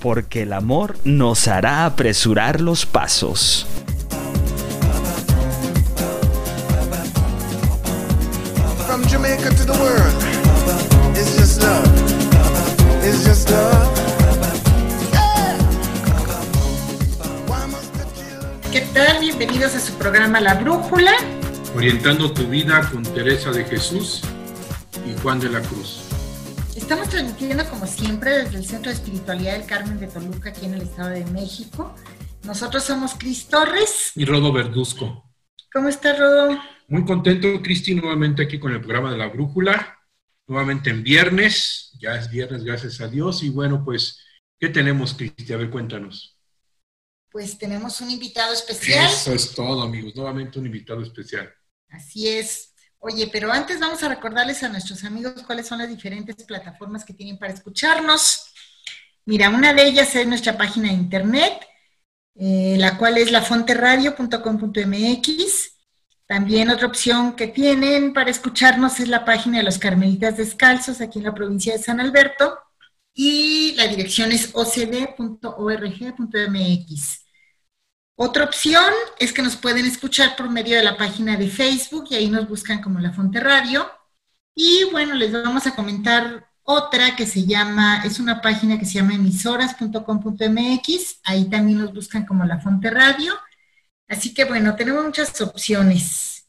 Porque el amor nos hará apresurar los pasos. From Jamaica to the world, it's just love. It's just love. Yeah. Why must the children ¿Qué tal? Bienvenidos a su programa La Brújula. Orientando tu vida con Teresa de Jesús y Juan de la Cruz. Estamos transmitiendo como siempre desde el Centro de Espiritualidad del Carmen de Toluca, aquí en el Estado de México. Nosotros somos Cris Torres. Y Rodo Verduzco. ¿Cómo está Rodo? Muy contento, Cristi, nuevamente aquí con el programa de la Brújula. Nuevamente en viernes. Ya es viernes, gracias a Dios. Y bueno, pues, ¿qué tenemos, Cristi? A ver, cuéntanos. Pues tenemos un invitado especial. Eso es todo, amigos. Nuevamente un invitado especial. Así es. Oye, pero antes vamos a recordarles a nuestros amigos cuáles son las diferentes plataformas que tienen para escucharnos. Mira, una de ellas es nuestra página de internet, eh, la cual es lafonteradio.com.mx. También otra opción que tienen para escucharnos es la página de los Carmelitas Descalzos aquí en la provincia de San Alberto y la dirección es ocd.org.mx. Otra opción es que nos pueden escuchar por medio de la página de Facebook y ahí nos buscan como La Fonte Radio. Y bueno, les vamos a comentar otra que se llama, es una página que se llama emisoras.com.mx, ahí también nos buscan como La Fonte Radio. Así que bueno, tenemos muchas opciones.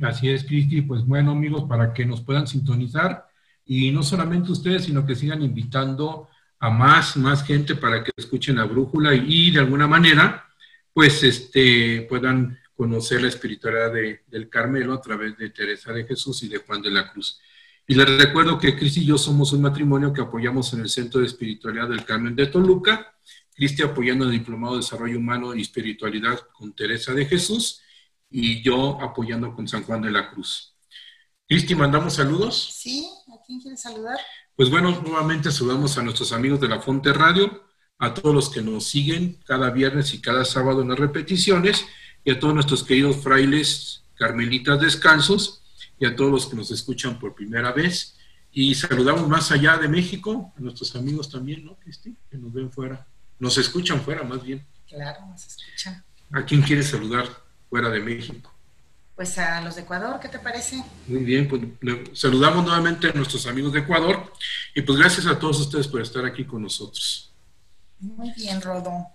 Así es, Cristi. Pues bueno, amigos, para que nos puedan sintonizar y no solamente ustedes, sino que sigan invitando a más, más gente para que escuchen la brújula y, y de alguna manera, pues, este, puedan conocer la espiritualidad de- del Carmelo a través de Teresa de Jesús y de Juan de la Cruz. Y les recuerdo que Cristi y yo somos un matrimonio que apoyamos en el Centro de Espiritualidad del Carmen de Toluca, Cristi apoyando el Diplomado de Desarrollo Humano y Espiritualidad con Teresa de Jesús y yo apoyando con San Juan de la Cruz. Cristi, mandamos saludos. ¿Sí? ¿A quién quiere saludar? Pues bueno, nuevamente saludamos a nuestros amigos de la Fonte Radio, a todos los que nos siguen cada viernes y cada sábado en las repeticiones, y a todos nuestros queridos frailes carmelitas descalzos, y a todos los que nos escuchan por primera vez. Y saludamos más allá de México, a nuestros amigos también, ¿no, Cristi? Que nos ven fuera. Nos escuchan fuera, más bien. Claro, nos escucha. ¿A quién quieres saludar fuera de México? Pues a los de Ecuador, ¿qué te parece? Muy bien, pues saludamos nuevamente a nuestros amigos de Ecuador y pues gracias a todos ustedes por estar aquí con nosotros. Muy bien, Rodo.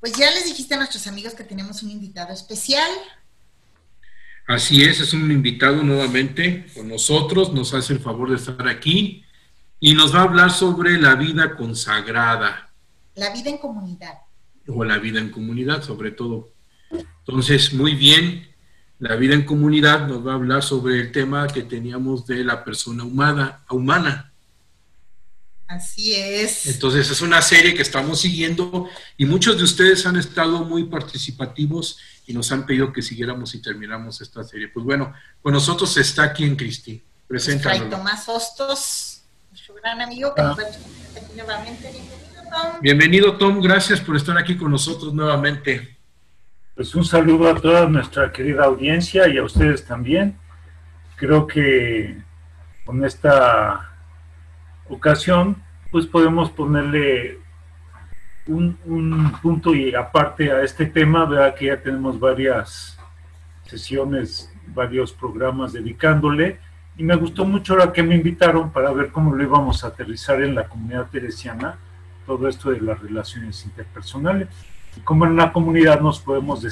Pues ya les dijiste a nuestros amigos que tenemos un invitado especial. Así es, es un invitado nuevamente con nosotros, nos hace el favor de estar aquí y nos va a hablar sobre la vida consagrada La vida en comunidad. o la vida en comunidad sobre todo. Entonces, muy bien, la vida en comunidad nos va a hablar sobre el tema que teníamos de la persona humana, humana. Así es. Entonces es una serie que estamos siguiendo y muchos de ustedes han estado muy participativos y nos han pedido que siguiéramos y terminamos esta serie. Pues bueno, con nosotros está aquí en Cristi. Preséntanos. Tomás Hostos, nuestro gran amigo que nos va a escuchar aquí nuevamente. Bienvenido, Tom. Bienvenido Tom, gracias por estar aquí con nosotros nuevamente. Pues un saludo a toda nuestra querida audiencia y a ustedes también. Creo que con esta ocasión, pues podemos ponerle un, un punto y aparte a este tema, vea que ya tenemos varias sesiones, varios programas dedicándole. Y me gustó mucho ahora que me invitaron para ver cómo lo íbamos a aterrizar en la comunidad teresiana, todo esto de las relaciones interpersonales y cómo en la comunidad nos podemos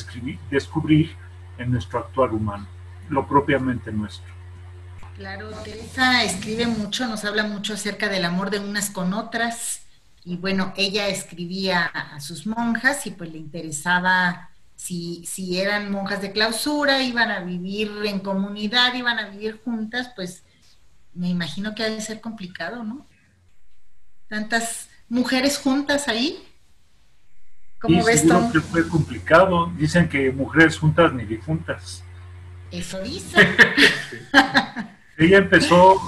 descubrir en nuestro actuar humano, lo propiamente nuestro. Claro, Teresa escribe mucho, nos habla mucho acerca del amor de unas con otras. Y bueno, ella escribía a, sus monjas y pues le interesaba si, si eran monjas de clausura, iban a vivir en comunidad, iban a vivir juntas, pues me imagino que ha de ser complicado, ¿no? Tantas mujeres juntas ahí. ¿Cómo ves, seguro que fue complicado. Dicen que mujeres juntas ni difuntas. Eso dice. Ella empezó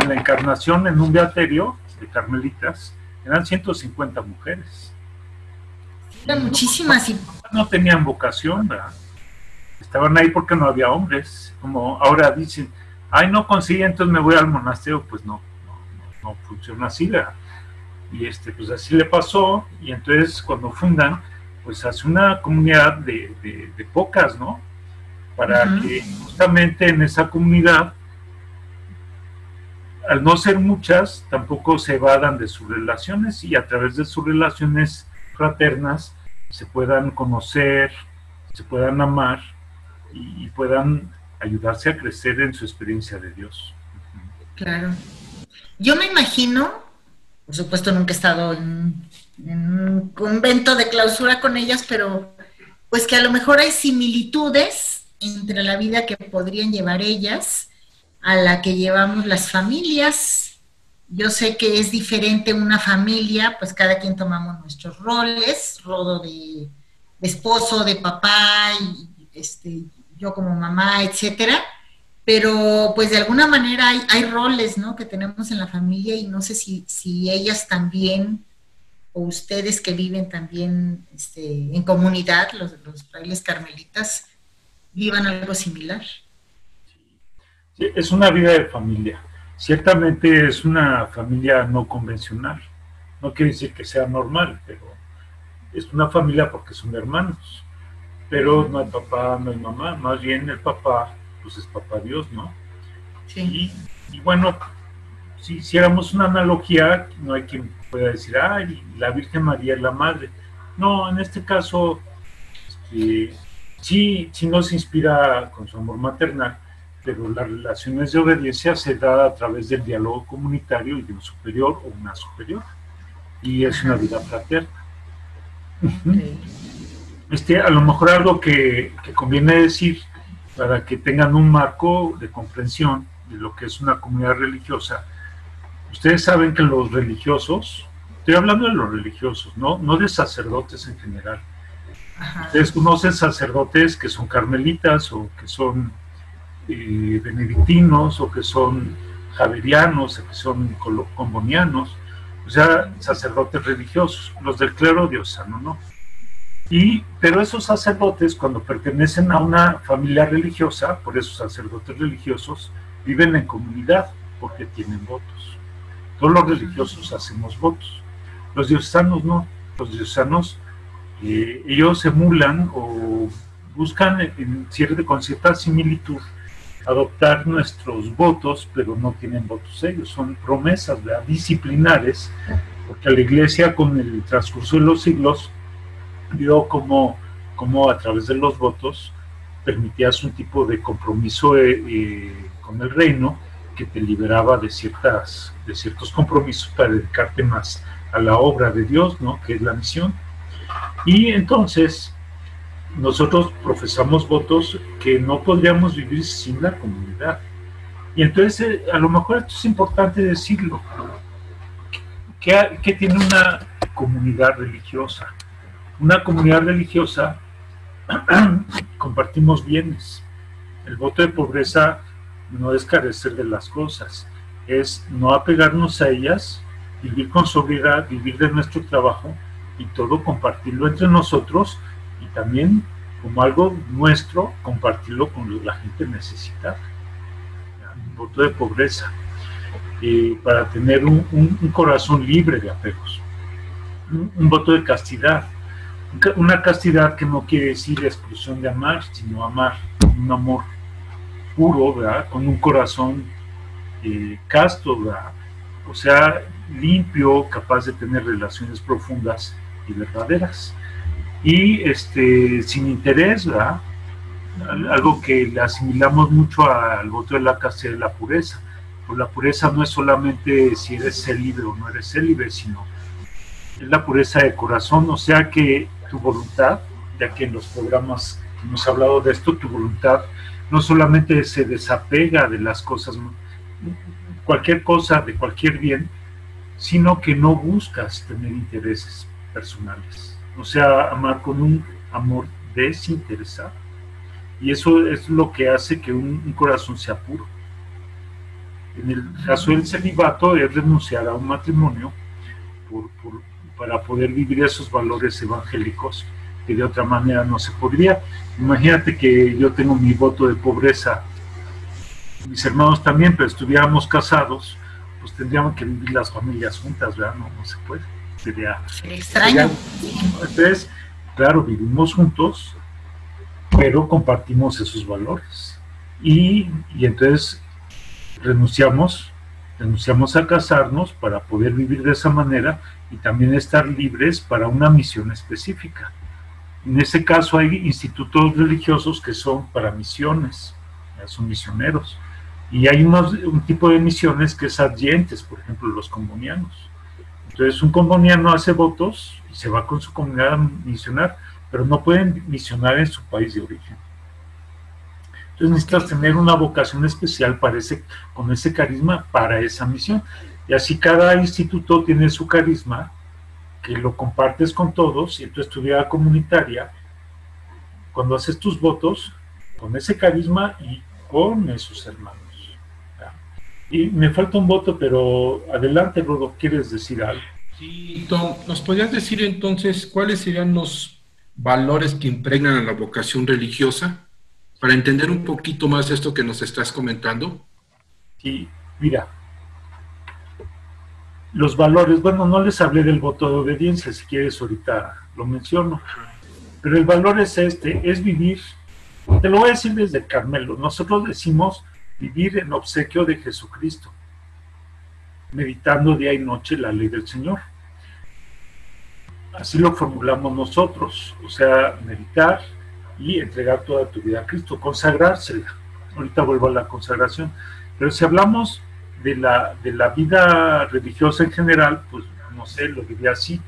en la encarnación en un beaterio de carmelitas. Eran 150 mujeres. Eran muchísimas y No tenían vocación, ¿verdad? Estaban ahí porque no había hombres. Como ahora dicen, ay, no consigue, entonces me voy al monasterio. Pues no, no, no, no funciona así, ¿verdad? Y este, pues así le pasó. Y entonces cuando fundan, pues hace una comunidad de, de- de pocas, ¿no? Para que justamente en esa comunidad al no ser muchas, tampoco se evadan de sus relaciones y a través de sus relaciones fraternas se puedan conocer, se puedan amar y, puedan ayudarse a crecer en su experiencia de Dios. Claro. Yo me imagino, por supuesto nunca he estado en, en un convento de clausura con ellas, pero pues que a lo mejor hay similitudes entre la vida que podrían llevar ellas a la que llevamos las familias. Yo sé que es diferente una familia, pues cada quien tomamos nuestros roles, rodo de, esposo, de papá, y este, yo como mamá, etcétera pero pues de alguna manera hay, hay roles, ¿no? Que tenemos en la familia y no sé si, si ellas también o ustedes que viven también este, en comunidad, los, los frailes carmelitas, vivan algo similar. Es una vida de familia. Ciertamente es una familia no convencional. No quiere decir que sea normal, pero es una familia porque son hermanos. Pero no hay papá, no hay mamá. Más bien el papá, pues es papá Dios, ¿no? Sí. Y, y bueno, si hiciéramos una analogía, no hay quien pueda decir, ay, la Virgen María es la madre. No, en este caso, este, sí, sí nos inspira con su amor maternal, pero las relaciones de obediencia se da a través del diálogo comunitario y de un superior o una superior. Y es una vida fraterna. Este, a lo mejor algo que, que conviene decir para que tengan un marco de comprensión de lo que es una comunidad religiosa. Ustedes saben que los religiosos, estoy hablando de los religiosos, no, no de sacerdotes en general. Ajá. Ustedes conocen sacerdotes que son carmelitas o que son eh, benedictinos o que son javerianos o que son combonianos, o sea, sacerdotes religiosos, los del clero diocesano, ¿no? Y, pero esos sacerdotes, cuando pertenecen a una familia religiosa, por esos sacerdotes religiosos, viven en comunidad porque tienen votos. Todos los religiosos hacemos votos. Los diocesanos no. Los diocesanos, eh, ellos emulan o buscan en cierta, con cierta similitud adoptar nuestros votos, pero no tienen votos ellos. Son promesas disciplinares, porque la iglesia con el transcurso de los siglos vio como, como a través de los votos permitías un tipo de compromiso eh, eh, con el reino que te liberaba de, ciertas, de ciertos compromisos para dedicarte más a la obra de Dios, ¿no? que es la misión. Y entonces nosotros profesamos votos que no podríamos vivir sin la comunidad. Y entonces eh, a lo mejor esto es importante decirlo. ¿Qué, qué tiene una comunidad religiosa? Una comunidad religiosa compartimos bienes. El voto de pobreza no es carecer de las cosas, es no apegarnos a ellas, vivir con sobriedad, vivir de nuestro trabajo y todo compartirlo entre nosotros y también como algo nuestro, compartirlo con la gente necesitada. Un voto de pobreza, eh, para tener un, corazón libre de apegos. Un, voto de castidad, Un ca- una castidad que no quiere decir exclusión de amar, sino amar, un amor puro, ¿verdad? Con un corazón eh, casto, ¿verdad? O sea, limpio, capaz de tener relaciones profundas y verdaderas. Y este, sin interés, Algo que le asimilamos mucho al voto de la castidad de la pureza. Pues la pureza no es solamente si eres célibe o no eres célibe, sino es la pureza de corazón, o sea que tu voluntad, ya que en los programas hemos hablado de esto, tu voluntad no solamente se desapega de las cosas, cualquier cosa, de cualquier bien, sino que no buscas tener intereses personales, o sea, amar con un amor desinteresado. Y eso es lo que hace que un, corazón sea puro. En el caso del celibato es renunciar a un matrimonio para poder vivir esos valores evangélicos que de otra manera no se podría. Imagínate que yo tengo mi voto de pobreza, mis hermanos también, pero estuviéramos casados, pues tendríamos que vivir las familias juntas, ¿verdad? No, no se puede. Sería, Extraño. entonces, claro, vivimos juntos, pero compartimos esos valores. Y, y entonces renunciamos, renunciamos a casarnos para poder vivir de esa manera y también estar libres para una misión específica. En ese caso hay institutos religiosos que son para misiones, son misioneros. Y hay unos- un tipo de misiones que es adyentes, por ejemplo, los comunianos. Entonces un comuniano hace votos y se va con su comunidad a misionar, pero no pueden misionar en su país de origen. Entonces necesitas tener una vocación especial para ese, con ese carisma para esa misión. Y así cada instituto tiene su carisma, que lo compartes con todos, y entonces tu vida comunitaria, cuando haces tus votos, con ese carisma y con esos hermanos. Y me falta un voto, pero adelante, Rodo, ¿quieres decir algo? Sí, Tom, ¿nos podrías decir entonces cuáles serían los valores que impregnan a la vocación religiosa? Para entender un poquito más esto que nos estás comentando. Sí, mira, los valores, bueno, no les hablé del voto de obediencia, si quieres ahorita lo menciono, pero el valor es este, es vivir, te lo voy a decir desde Carmelo, nosotros decimos vivir en obsequio de Jesucristo, meditando día y noche la ley del Señor. Así lo formulamos nosotros, o sea, meditar y entregar toda tu vida a Cristo, consagrársela. Ahorita vuelvo a la consagración. Pero si hablamos de la, de la vida religiosa en general, pues no sé, lo diría así.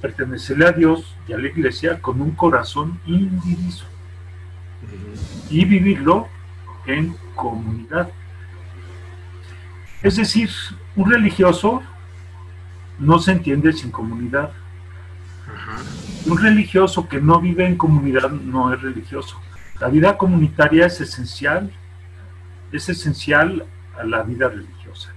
Pertenecerle a Dios y a la iglesia con un corazón indiviso y vivirlo en comunidad. Es decir, un religioso no se entiende sin comunidad. Un religioso que no vive en comunidad no es religioso. La vida comunitaria es esencial, es esencial a la vida religiosa.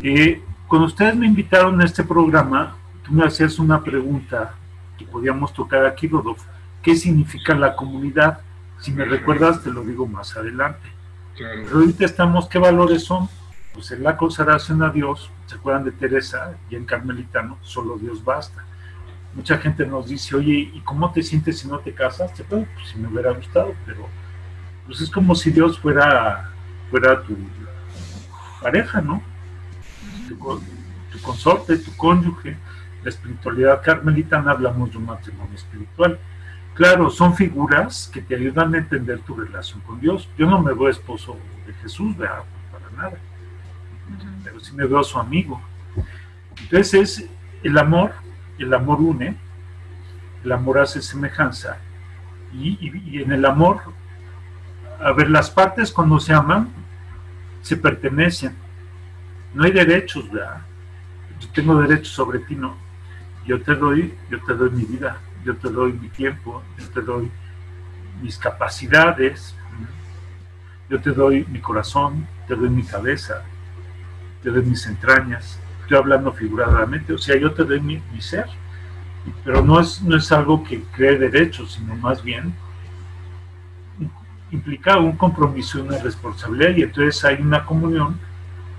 Eh, cuando ustedes me invitaron a este programa, tú me hacías una pregunta que podíamos tocar aquí, Rodolfo. ¿Qué significa la comunidad? Si me recuerdas, te lo digo más adelante. Pero ahorita estamos, ¿qué valores son? Pues en la consagración a Dios, ¿se acuerdan de Teresa? Y en Carmelitano, solo Dios basta. Mucha gente nos dice, oye, ¿y cómo te sientes si no te casaste? Bueno, pues si me hubiera gustado, pero pues es como si Dios fuera, fuera tu pareja, ¿no? Tu, tu consorte, tu cónyuge. La espiritualidad carmelitana hablamos de un matrimonio espiritual. Claro, son figuras que te ayudan a entender tu relación con Dios. Yo no me veo esposo de Jesús, ¿verdad? para nada. Pero sí me veo su amigo. Entonces es el amor, el amor une, el amor hace semejanza. Y, y- y en el amor, a ver, las partes cuando se aman, se pertenecen. No hay derechos, ¿verdad? Yo tengo derechos sobre ti, no. Yo te doy, yo te doy mi vida, yo te doy mi tiempo, yo te doy mis capacidades, yo te doy mi corazón, te doy mi cabeza, te doy mis entrañas. Estoy hablando figuradamente, o sea, yo te doy mi, ser, pero no es, no es algo que cree derechos, sino más bien implica un compromiso una responsabilidad, y entonces hay una comunión,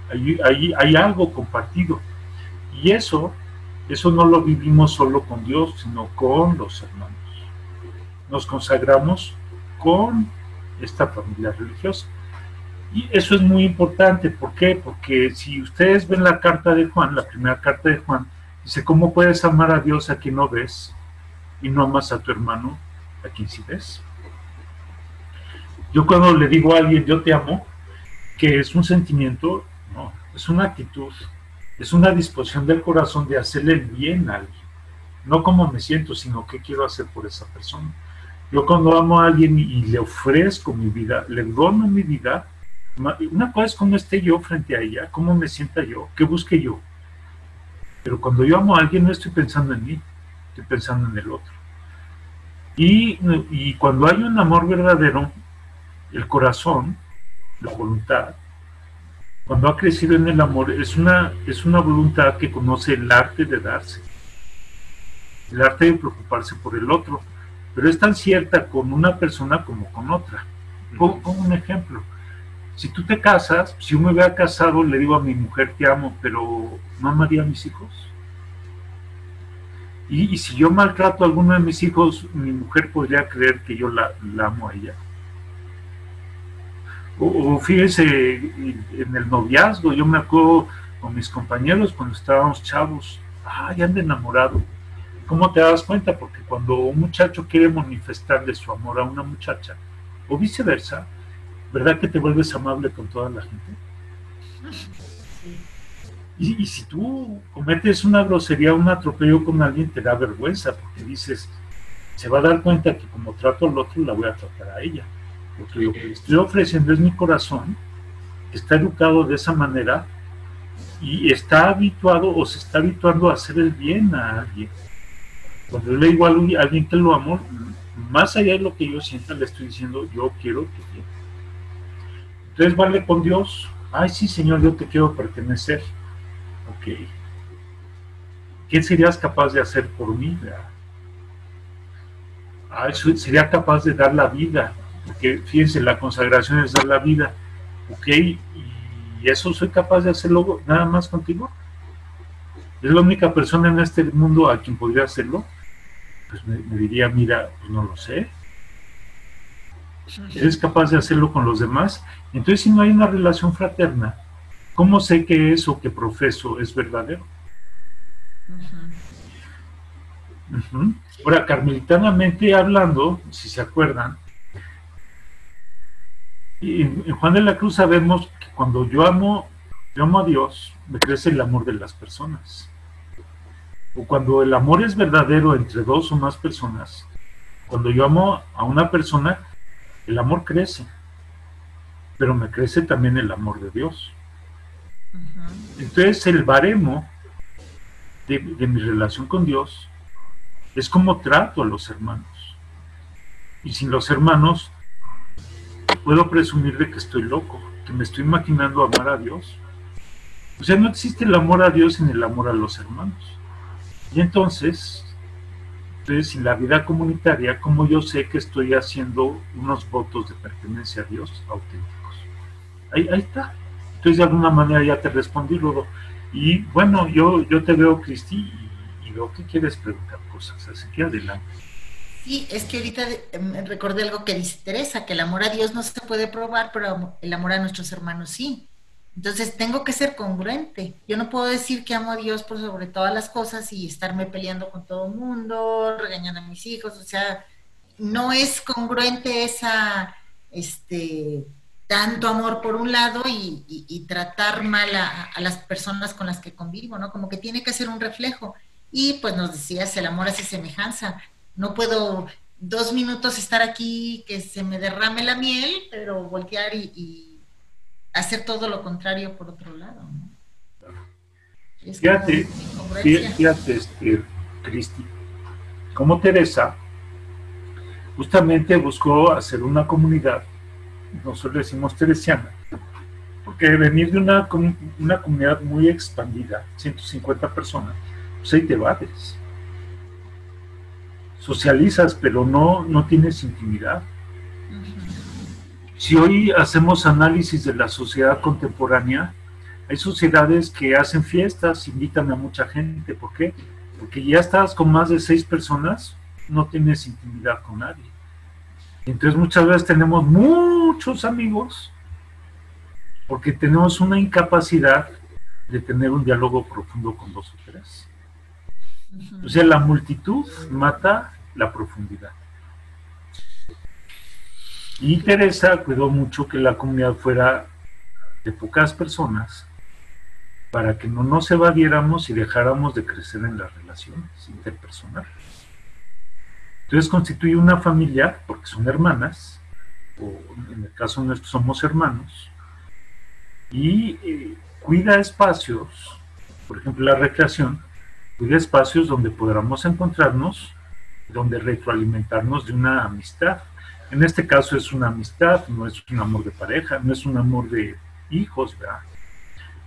hay, hay, hay algo compartido. Y eso, eso no lo vivimos solo con Dios, sino con los hermanos. Nos consagramos con esta familia religiosa. Y eso es muy importante. ¿Por qué? Porque si ustedes ven la carta de Juan, la primera carta de Juan, dice, ¿cómo puedes amar a Dios a quien no ves y no amas a tu hermano a quien sí ves? Yo cuando le digo a alguien, yo te amo, que es un sentimiento, no, es una actitud, es una disposición del corazón de hacerle bien a alguien. No como me siento, sino qué quiero hacer por esa persona. Yo cuando amo a alguien y, le ofrezco mi vida, le dono mi vida, una cosa es cómo esté yo frente a ella, cómo me sienta yo, qué busque yo. Pero cuando yo amo a alguien no estoy pensando en mí, estoy pensando en el otro. Y, y cuando hay un amor verdadero, el corazón, la voluntad, cuando ha crecido en el amor, es una, es una voluntad que conoce el arte de darse, el arte de preocuparse por el otro, pero es tan cierta con una persona como con otra. Pongo, pongo un ejemplo. Si tú te casas, si yo me hubiera casado, le digo a mi mujer te amo, pero no amaría a mis hijos. Y, y si yo maltrato a alguno de mis hijos, mi mujer podría creer que yo la, la amo a ella. O, fíjese, en el noviazgo, yo me acuerdo con mis compañeros cuando estábamos chavos, ay, anda enamorado. ¿Cómo te das cuenta? Porque cuando un muchacho quiere manifestarle su amor a una muchacha, o viceversa, ¿verdad que te vuelves amable con toda la gente? Y, y si tú cometes una grosería, un atropello con alguien, te da vergüenza, porque dices, se va a dar cuenta que como trato al otro, la voy a tratar a ella. Porque lo que estoy ofreciendo es mi corazón, está educado de esa manera y está habituado o se está habituando a hacer el bien a alguien. Cuando le digo a alguien, que lo amo, más allá de lo que yo sienta, le estoy diciendo, yo quiero tu bien. Entonces vale con Dios, ay sí Señor, yo te quiero pertenecer. Ok. ¿Qué serías capaz de hacer por mí? soy- sería capaz de dar la vida, porque fíjense, la consagración es dar la vida. Ok, y eso soy capaz de hacerlo nada más contigo. Es la única persona en este mundo a quien podría hacerlo. Pues me, me diría, mira, pues no lo sé. ¿Eres capaz de hacerlo con los demás? Entonces, si no hay una relación fraterna, ¿cómo sé que eso que profeso es verdadero? Ujú. Ahora, carmelitanamente hablando, si se acuerdan, y en Juan de la Cruz sabemos que cuando yo amo, yo amo a Dios, me crece el amor de las personas. O cuando el amor es verdadero entre dos o más personas, cuando yo amo a una persona, el amor crece, pero me crece también el amor de Dios. Entonces el baremo de, de mi relación con Dios es como trato a los hermanos. Y sin los hermanos puedo presumir de que estoy loco, que me estoy imaginando amar a Dios. O sea, no existe el amor a Dios sin el amor a los hermanos. Y entonces, entonces sin la vida comunitaria, como yo sé que estoy haciendo unos votos de pertenencia a Dios auténticos? Ahí, ahí está. Entonces, de alguna manera ya te respondí, Rodo. Y bueno, yo, yo te veo, Cristi, y, y veo que quieres preguntar cosas, así que adelante. Sí, es que ahorita eh, recordé algo que dice Teresa, que el amor a Dios no se puede probar, pero el amor a nuestros hermanos sí. Entonces tengo que ser congruente. Yo no puedo decir que amo a Dios por sobre todas las cosas y estarme peleando con todo el mundo, regañando a mis hijos. O sea, no es congruente esa, este, tanto amor por un lado y tratar mal a, a las personas con las que convivo, ¿no? Como que tiene que ser un reflejo. Y pues nos decías, el amor hace semejanza. No puedo dos minutos estar aquí que se me derrame la miel, pero voltear y, y hacer todo lo contrario por otro lado, ¿no? Es Fíjate. Fíjate, este, Cristi, como Teresa justamente buscó hacer una comunidad, nosotros decimos teresiana, porque venir de una, una comunidad muy expandida, 150 personas, pues ahí te vades. Socializas, pero no, no tienes intimidad. Si hoy hacemos análisis de la sociedad contemporánea, hay sociedades que hacen fiestas, invitan a mucha gente. ¿Por qué? Porque ya estás con más de seis personas, no tienes intimidad con nadie. Entonces muchas veces tenemos muchos amigos porque tenemos una incapacidad de tener un diálogo profundo con dos o tres. O sea, la multitud mata la profundidad. Y Teresa cuidó mucho que la comunidad fuera de pocas personas para que no nos evadiéramos y dejáramos de crecer en las relaciones interpersonales. Entonces constituye una familia, porque son hermanas, o en el caso nuestro somos hermanos, y eh, cuida espacios, por ejemplo la recreación, cuida espacios donde podamos encontrarnos, donde retroalimentarnos de una amistad. En este caso es una amistad, no es un amor de pareja, no es un amor de hijos, ¿verdad?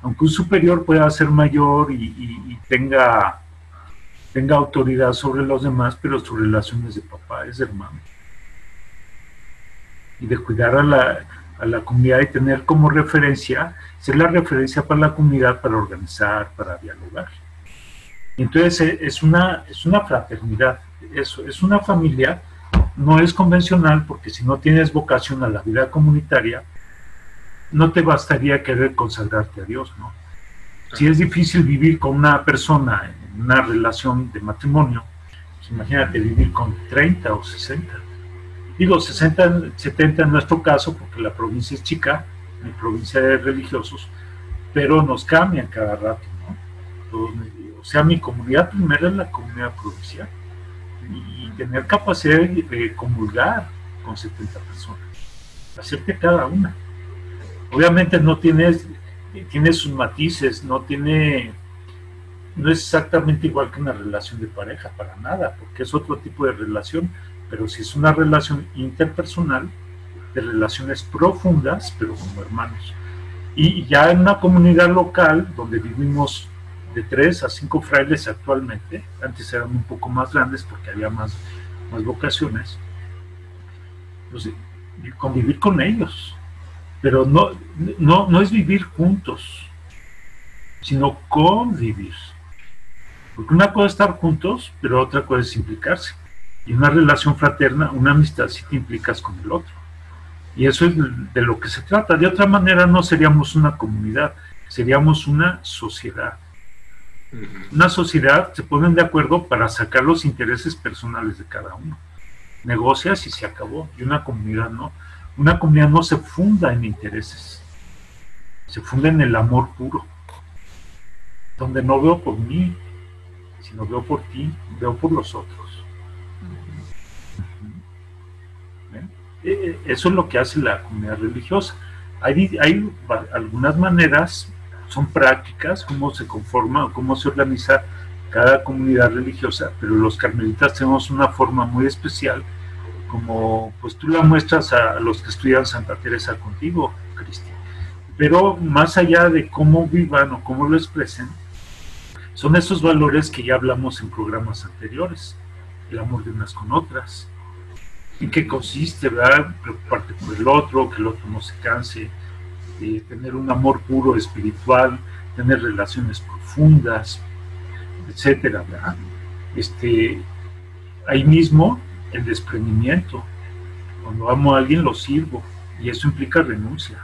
Aunque un superior pueda ser mayor y, tenga, tenga autoridad sobre los demás, pero su relación es de papá, es de hermano. Y de cuidar a la, a la comunidad y tener como referencia, ser la referencia para la comunidad para organizar, para dialogar. Entonces es una, es una fraternidad, eso, es una familia, no es convencional porque si no tienes vocación a la vida comunitaria, no te bastaría querer consagrarte a Dios, ¿no? Si es difícil vivir con una persona en una relación de matrimonio, pues imagínate vivir con 30 o 60. Digo 60, 70 en nuestro caso, porque la provincia es chica, mi provincia de religiosos, pero nos cambian cada rato, ¿no? o sea, mi comunidad primera es la comunidad provincial tener capacidad de comulgar con 70 personas, hacerte cada una. Obviamente no tienes, tiene sus matices, no tiene, no es exactamente igual que una relación de pareja, para nada, porque es otro tipo de relación, pero si es una relación interpersonal, de relaciones profundas, pero como hermanos. Y ya en una comunidad local, donde vivimos de tres a cinco frailes actualmente, antes eran un poco más grandes porque había más, más vocaciones, pues, convivir con ellos, pero no, no, no es vivir juntos, sino convivir. Porque una cosa es estar juntos, pero otra cosa es implicarse. Y una relación fraterna, una amistad, si te implicas con el otro. Y eso es de lo que se trata. De otra manera no seríamos una comunidad, seríamos una sociedad. Una sociedad se ponen de acuerdo para sacar los intereses personales de cada uno. Negocias y se acabó. Y una comunidad no. Una comunidad no se funda en intereses. Se funda en el amor puro. Donde no veo por mí, sino veo por ti, veo por los otros. Eh, eso es lo que hace la comunidad religiosa. Hay, hay algunas maneras, son prácticas, cómo se conforma cómo se organiza cada comunidad religiosa, pero los carmelitas tenemos una forma muy especial, como pues tú la muestras a los que estudian Santa Teresa contigo, Cristi. Pero más allá de cómo vivan o cómo lo expresen, son esos valores que ya hablamos en programas anteriores, el amor de unas con otras, en qué consiste, ¿verdad? Preocuparte por el otro, que el otro no se canse, tener un amor puro espiritual, tener relaciones profundas, etcétera, ¿verdad? Este, ahí mismo el desprendimiento. Cuando amo a alguien lo sirvo y eso implica renuncia.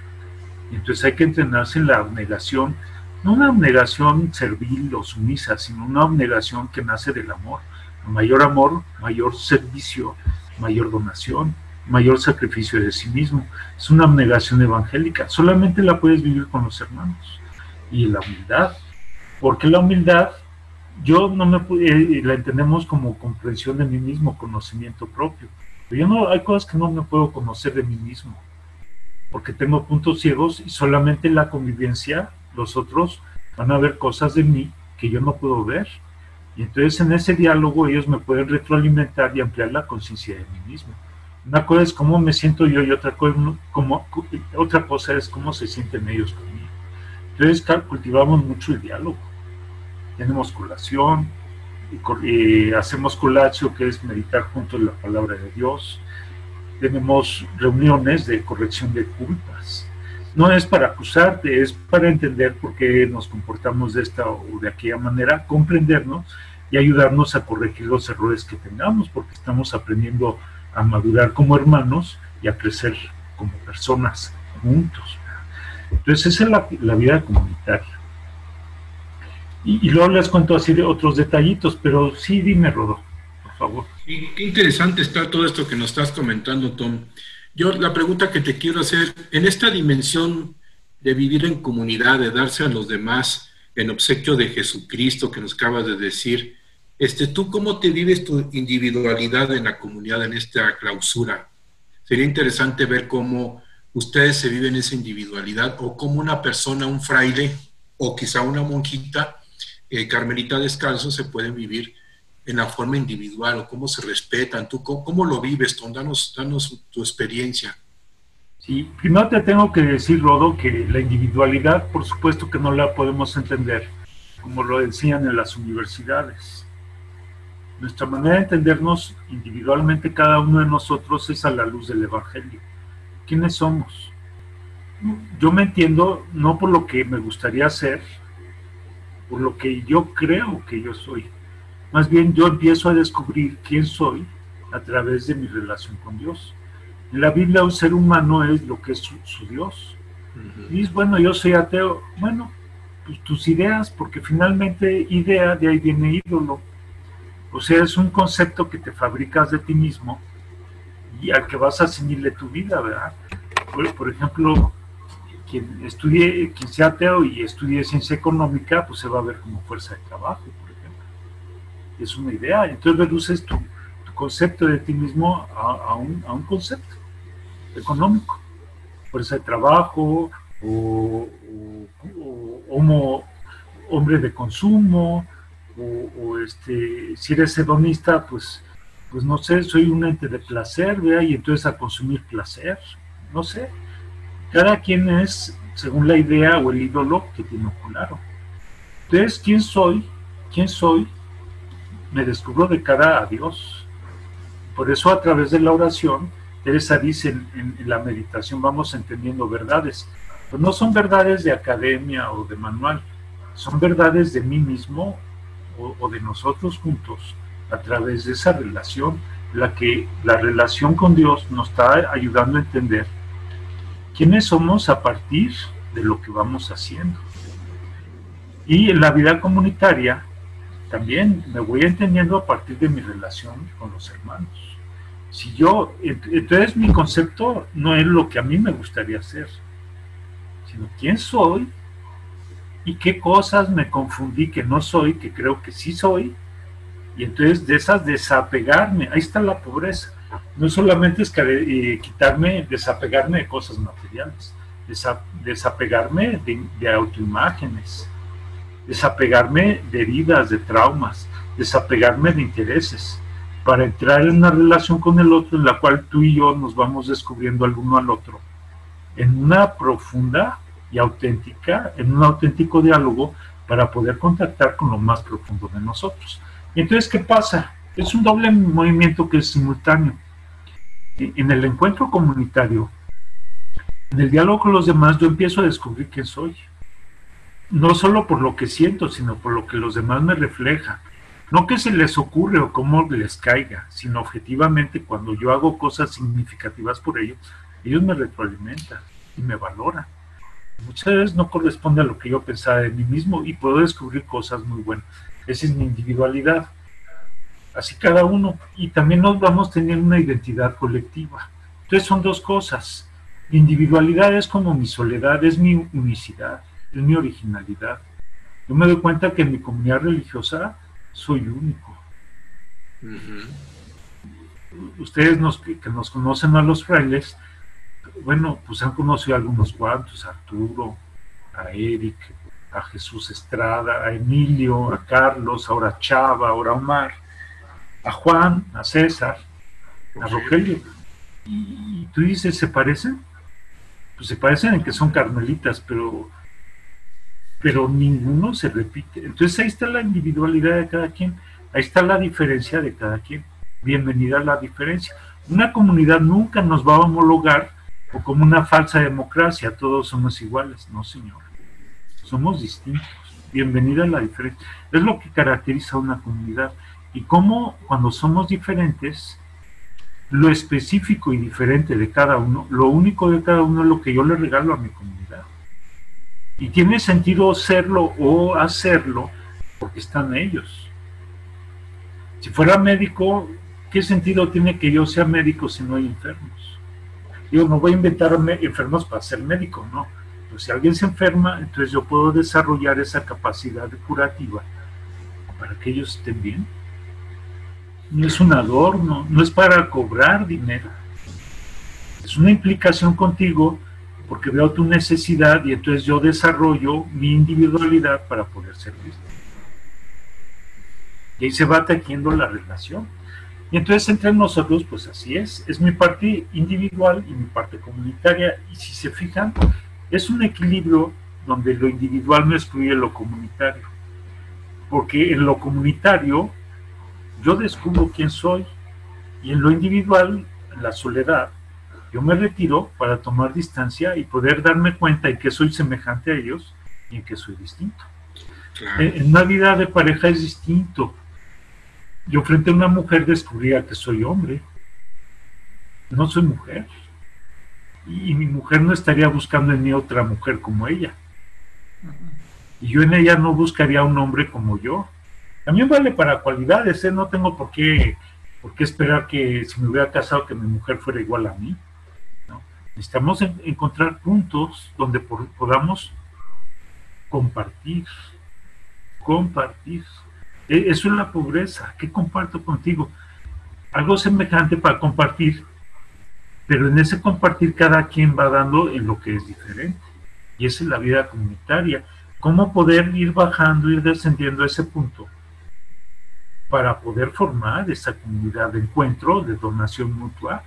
Entonces hay que entrenarse en la abnegación, no una abnegación servil o sumisa, sino una abnegación que nace del amor. Mayor amor, mayor servicio, mayor donación, mayor sacrificio de sí mismo. Es una abnegación evangélica. Solamente la puedes vivir con los hermanos. Y la humildad. Porque la humildad, yo no me eh, la entendemos como comprensión de mí mismo, conocimiento propio. Pero yo no, hay cosas que no me puedo conocer de mí mismo. Porque tengo puntos ciegos y solamente la convivencia, los otros van a ver cosas de mí que yo no puedo ver. Y entonces en ese diálogo ellos me pueden retroalimentar y ampliar la conciencia de mí mismo. Una cosa es cómo me siento yo y otra cosa, como, otra cosa es cómo se sienten ellos conmigo. Entonces cultivamos mucho el diálogo. Tenemos colación, y, hacemos colacio, que es meditar junto en la palabra de Dios. Tenemos reuniones de corrección de culpas. No es para acusarte, es para entender por qué nos comportamos de esta o de aquella manera, comprendernos y ayudarnos a corregir los errores que tengamos, porque estamos aprendiendo a madurar como hermanos y a crecer como personas juntos. Entonces esa es la, vida comunitaria. Y, luego les cuento así de otros detallitos, pero sí dime, Rodo, por favor. qué interesante está todo esto que nos estás comentando, Tom. Yo la pregunta que te quiero hacer, en esta dimensión de vivir en comunidad, de darse a los demás en obsequio de Jesucristo que nos acabas de decir, este, ¿tú cómo te vives tu individualidad en la comunidad, en esta clausura? Sería interesante ver cómo ustedes se viven esa individualidad o cómo una persona, un fraile o quizá una monjita, eh, Carmelita Descalzo se pueden vivir en la forma individual o cómo se respetan. ¿Tú cómo, lo vives, Tom? Danos, danos tu experiencia. Sí, primero te tengo que decir, Rodo, que la individualidad, por supuesto que no la podemos entender como lo decían en las universidades. Nuestra manera de entendernos individualmente cada uno de nosotros es a la luz del Evangelio. ¿Quiénes somos? Yo me entiendo no por lo que me gustaría ser, por lo que yo creo que yo soy. Más bien yo empiezo a descubrir quién soy a través de mi relación con Dios. En la Biblia un ser humano es lo que es su, Dios. Y es bueno, yo soy ateo. Bueno, pues, tus ideas, porque finalmente idea de ahí viene ídolo. O sea, es un concepto que te fabricas de ti mismo y al que vas a ceñirle tu vida, ¿verdad? Por, ejemplo, quien estudie, quien sea ateo y estudie ciencia económica, pues se va a ver como fuerza de trabajo, por ejemplo. Es una idea. Entonces reduces tu, concepto de ti mismo a, un, concepto económico. Fuerza de trabajo, o, hombre de consumo, o, este, si eres hedonista, pues, pues no sé, soy un ente de placer, vea, y entonces a consumir placer, no sé. Cada quien es según la idea o el ídolo que tiene claro. Entonces, ¿quién soy? ¿Quién soy? Me descubro de cara a Dios. Por eso a través de la oración, Teresa dice en la meditación, vamos entendiendo verdades. Pues no son verdades de academia o de manual, son verdades de mí mismo o, de nosotros juntos a través de esa relación, la que la relación con Dios nos está ayudando a entender quiénes somos a partir de lo que vamos haciendo. Y en la vida comunitaria también me voy entendiendo a partir de mi relación con los hermanos. Si yo, entonces mi concepto no es lo que a mí me gustaría hacer, sino quién soy y qué cosas me confundí que no soy, que creo que sí soy, y entonces de esas desapegarme, ahí está la pobreza. No solamente es que, eh, quitarme, desapegarme de cosas materiales, desapegarme de, de autoimágenes, desapegarme de heridas, de traumas, desapegarme de intereses, para entrar en una relación con el otro en la cual tú y yo nos vamos descubriendo el uno al otro en una profunda y auténtica, en un auténtico diálogo para poder contactar con lo más profundo de nosotros. Entonces, ¿qué pasa? Es un doble movimiento que es simultáneo. En el encuentro comunitario, en el diálogo con los demás, yo empiezo a descubrir quién soy. No solo por lo que siento, sino por lo que los demás me reflejan. No que se les ocurre o cómo les caiga, sino objetivamente cuando yo hago cosas significativas por ellos, ellos me retroalimentan y me valoran muchas veces no corresponde a lo que yo pensaba de mí mismo y puedo descubrir cosas muy buenas. Esa es mi individualidad. Así cada uno. Y también nos vamos teniendo una identidad colectiva. Entonces son dos cosas. Mi individualidad es como mi soledad, es mi unicidad, es mi originalidad. Yo me doy cuenta que en mi comunidad religiosa soy único. Ustedes nos, que nos conocen a los frailes, bueno, pues han conocido a algunos cuantos, a Arturo, a Eric, a Jesús Estrada, a Emilio, a Carlos, ahora a Chava, ahora a Omar, a Juan, a César, a Rogelio. Y, tú dices, ¿se parecen? Pues se parecen en que son carmelitas, pero, pero ninguno se repite. Entonces ahí está la individualidad de cada quien, ahí está la diferencia de cada quien. Bienvenida a la diferencia. Una comunidad nunca nos va a homologar o como una falsa democracia, todos somos iguales. No, señor. Somos distintos. Bienvenida a la diferencia. Es lo que caracteriza a una comunidad. Y cómo cuando somos diferentes, lo específico y diferente de cada uno, lo único de cada uno es lo que yo le regalo a mi comunidad. Y tiene sentido serlo o hacerlo porque están ellos. Si fuera médico, ¿qué sentido tiene que yo sea médico si no hay enfermos? Yo no voy a inventarme enfermos para ser médico, no. Pero si alguien se enferma, entonces yo puedo desarrollar esa capacidad curativa para que ellos estén bien. No es un adorno, no es para cobrar dinero. Es una implicación contigo porque veo tu necesidad y entonces yo desarrollo mi individualidad para poder servir. Y ahí se va tejiendo la relación. Y entonces entre nosotros, pues así es, es mi parte individual y mi parte comunitaria. Y si se fijan, es un equilibrio donde lo individual no excluye lo comunitario. Porque en lo comunitario yo descubro quién soy y en lo individual, en la soledad, yo me retiro para tomar distancia y poder darme cuenta en que soy semejante a ellos y en que soy distinto. En una vida de pareja es distinto yo frente a una mujer descubría que soy hombre. No soy mujer. Y, mi mujer no estaría buscando en mí otra mujer como ella. Y yo en ella no buscaría un hombre como yo. También vale para cualidades, ¿eh? No tengo por qué, por qué esperar que si me hubiera casado que mi mujer fuera igual a mí. Necesitamos encontrar puntos donde podamos compartir, compartir. Eso es la pobreza. ¿Qué comparto contigo? Algo semejante para compartir, pero en ese compartir cada quien va dando en lo que es diferente. Y esa es la vida comunitaria. ¿Cómo poder ir bajando, ir descendiendo a ese punto para poder formar esa comunidad de encuentro, de donación mutua,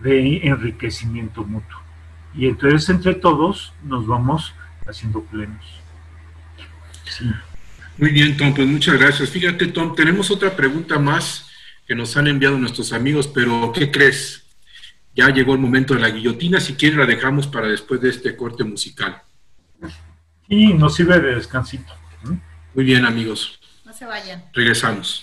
de enriquecimiento mutuo? Y entonces entre todos nos vamos haciendo plenos. Sí. Muy bien, Tom, pues muchas gracias. Fíjate, Tom, tenemos otra pregunta más que nos han enviado nuestros amigos, pero ¿qué crees? Ya llegó el momento de la guillotina, si quieres la dejamos para después de este corte musical. Y nos sirve de descansito. Muy bien, amigos. No se vayan. Regresamos.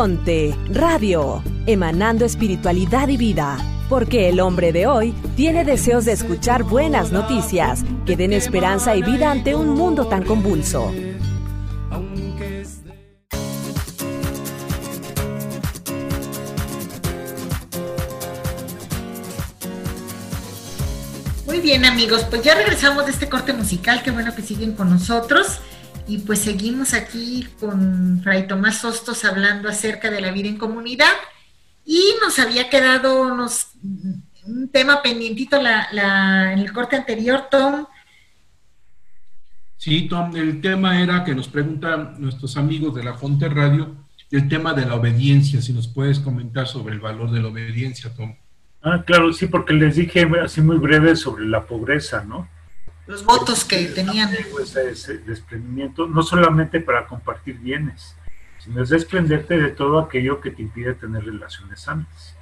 Radio, emanando espiritualidad y vida. Porque el hombre de hoy tiene deseos de escuchar buenas noticias que den esperanza y vida ante un mundo tan convulso. Muy bien amigos, pues ya regresamos de este corte musical, qué bueno que siguen con nosotros y pues seguimos aquí con Fray Tomás Sostos hablando acerca de la vida en comunidad y nos había quedado un tema pendientito en el corte anterior, Tom. Sí, Tom, el tema era que nos preguntan nuestros amigos de la Fonte Radio el tema de la obediencia, si nos puedes comentar sobre el valor de la obediencia, Tom. Ah, claro, sí, porque les dije así muy breve sobre la pobreza, ¿no? Los votos que tenían. Ese desprendimiento, no solamente para compartir bienes, sino es desprenderte de todo aquello que te impide tener relaciones sanas.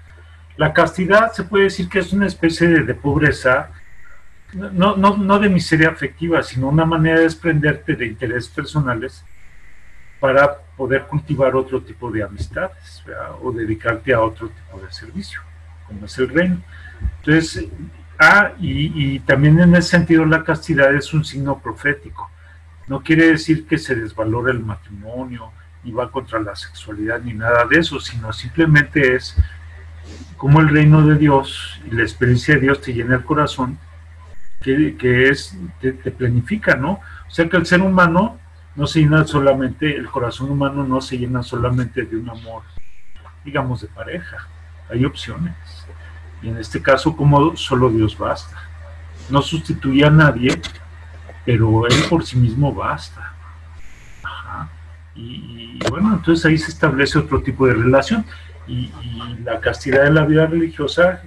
La castidad se puede decir que es una especie de, pobreza no, no, no de miseria afectiva, sino una manera de desprenderte de intereses personales para poder cultivar otro tipo de amistades o dedicarte a otro tipo de servicio, como es el reino. Entonces, ah, y, y también en ese sentido la castidad es un signo profético. No quiere decir que se desvalore el matrimonio, ni va contra la sexualidad, ni nada de eso, sino simplemente es como el reino de Dios y la experiencia de Dios te llena el corazón, que, que es, te, te planifica, ¿no? O sea que el ser humano no se llena solamente, el corazón humano no se llena solamente de un amor, digamos, de pareja. Hay opciones. Y en este caso, como solo Dios basta. No sustituye a nadie, pero Él por sí mismo basta. Ajá. Y, bueno, entonces ahí se establece otro tipo de relación. Y, y la castidad de la vida religiosa